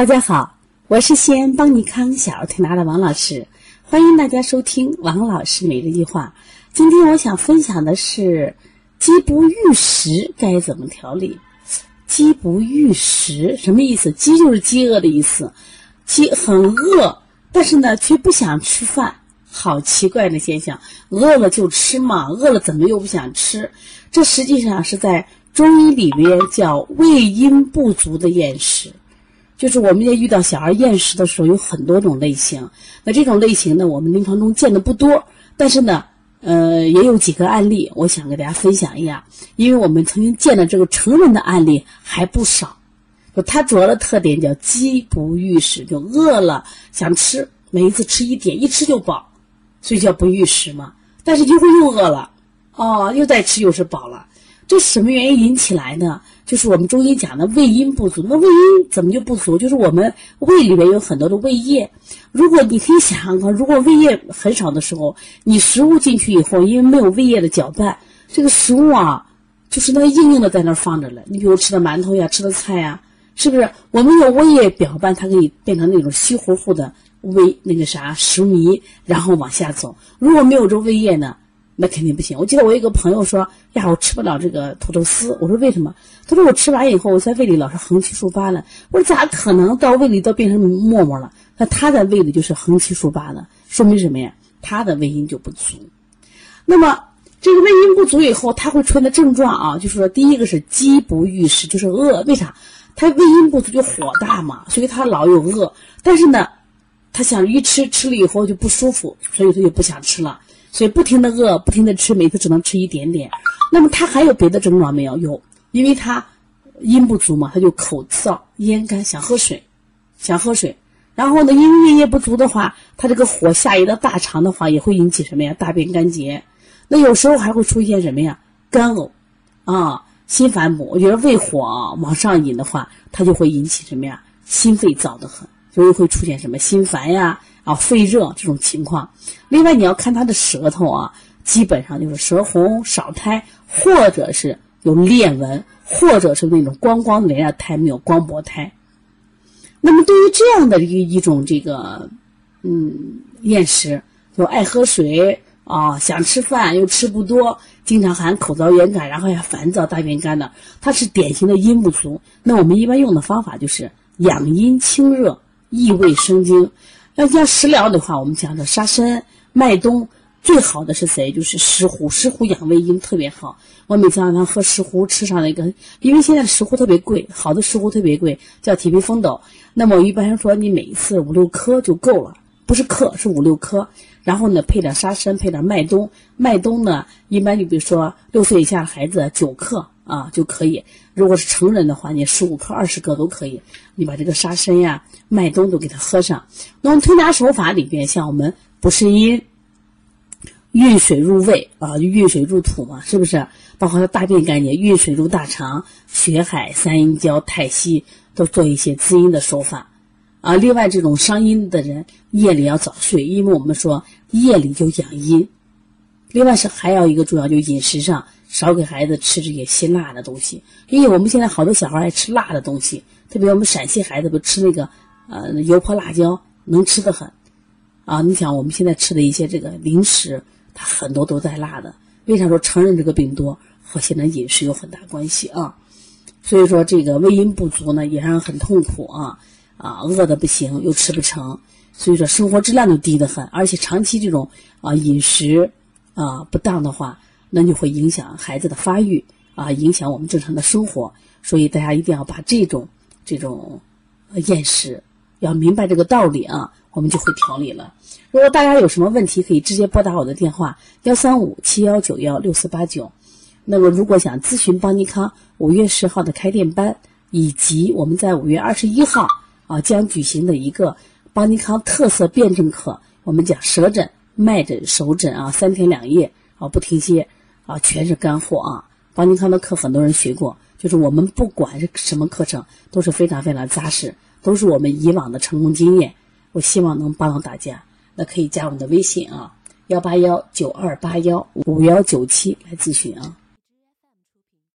大家好，我是西安邦尼康小儿推拿的王老师，欢迎大家收听王老师每日一话。今天我想分享的是饥不欲食该怎么调理。饥不欲食什么意思？饥就是饥饿的意思，饥很饿，但是呢却不想吃饭，好奇怪的现象。饿了就吃嘛，饿了怎么又不想吃？这实际上是在中医里面叫胃阴不足的厌食。就是我们在遇到小孩厌食的时候，有很多种类型。那这种类型呢，我们临床中见的不多，但是呢，呃，也有几个案例，我想给大家分享一下。因为我们曾经见的这个成人的案例还不少。就它主要的特点叫饥不欲食，就饿了想吃，每一次吃一点，一吃就饱，所以叫不欲食嘛。但是一会又饿了，哦，又再吃又是饱了。这什么原因引起来呢？就是我们中医讲的胃阴不足。那胃阴怎么就不足？就是我们胃里面有很多的胃液。如果你可以想象，如果胃液很少的时候，你食物进去以后，因为没有胃液的搅拌，这个食物啊，就是那个硬硬的在那儿放着了。你比如吃的馒头呀，吃的菜呀，是不是？我们有胃液搅拌，它可以变成那种稀糊糊的胃那个啥食糜，然后往下走。如果没有这胃液呢？那肯定不行。我记得我有个朋友说：“呀，我吃不了这个土豆丝。”我说：“为什么？”他说：“我吃完以后，我在胃里老是横七竖八的。”我说：“咋可能到胃里都变成沫沫了？”那他在胃里就是横七竖八的，说明什么呀？他的胃阴就不足。那么这个胃阴不足以后，他会出现的症状啊，就是说第一个是饥不欲食，就是饿。为啥？他胃阴不足就火大嘛，所以他老有饿。但是呢，他想一吃吃了以后就不舒服，所以他就不想吃了。所以不停的饿，不停的吃，每次只能吃一点点。那么他还有别的症状没有？有，因为他阴不足嘛，他就口燥、咽干，想喝水，想喝水。然后呢，因为胃液不足的话，他这个火下移到大肠的话，也会引起什么呀？大便干结。那有时候还会出现什么呀？干呕，啊，心烦目。我觉得胃火往上引的话，它就会引起什么呀？心肺燥得很，所以会出现什么心烦呀？啊，肺热这种情况，另外你要看他的舌头啊，基本上就是舌红少苔，或者是有裂纹，或者是那种光光的连苔没有光薄苔。那么对于这样的一一种这个，嗯，厌食，就爱喝水啊，想吃饭又吃不多，经常喊口燥咽干，然后还烦躁大便干的，它是典型的阴不足。那我们一般用的方法就是养阴清热，益胃生津。要像食疗的话，我们讲的沙参、麦冬，最好的是谁？就是石斛。石斛养胃阴特别好。我每次让他喝石斛，吃上那个，因为现在石斛特别贵，好的石斛特别贵，叫铁皮风斗。那么一般说，你每一次五六颗就够了，不是克，是五六颗。然后呢，配点沙参，配点麦冬。麦冬呢，一般就比如说六岁以下的孩子九克啊就可以。如果是成人的话，你十五克、二十克都可以。你把这个沙参呀、麦冬都给它喝上。那么推拿手法里边，像我们补肾阴、运水入胃啊，运水入土嘛，是不是？包括大便干净，运水入大肠、血海、三阴交、太溪，都做一些滋阴的手法。啊，另外这种伤阴的人，夜里要早睡，因为我们说夜里就养阴。另外是还有一个重要，就饮食上少给孩子吃这些辛辣的东西，因为我们现在好多小孩爱吃辣的东西，特别我们陕西孩子不吃那个呃油泼辣椒，能吃的很。啊，你想我们现在吃的一些这个零食，它很多都带辣的。为啥说成人这个病多和现在饮食有很大关系啊？所以说这个胃阴不足呢，也让人很痛苦啊。啊，饿的不行，又吃不成，所以说生活质量就低得很，而且长期这种啊饮食啊不当的话，那就会影响孩子的发育啊，影响我们正常的生活。所以大家一定要把这种这种呃厌食要明白这个道理啊，我们就会调理了。如果大家有什么问题，可以直接拨打我的电话幺三五七幺九幺六四八九。那么如果想咨询邦尼康五月十号的开店班，以及我们在五月二十一号。啊，将举行的一个邦尼康特色辩证课，我们讲舌诊、脉诊、手诊啊，三天两夜啊，不停歇啊，全是干货啊。邦尼康的课很多人学过，就是我们不管是什么课程，都是非常非常扎实，都是我们以往的成功经验。我希望能帮到大家，那可以加我们的微信啊，幺八幺九二八幺五幺九七来咨询啊。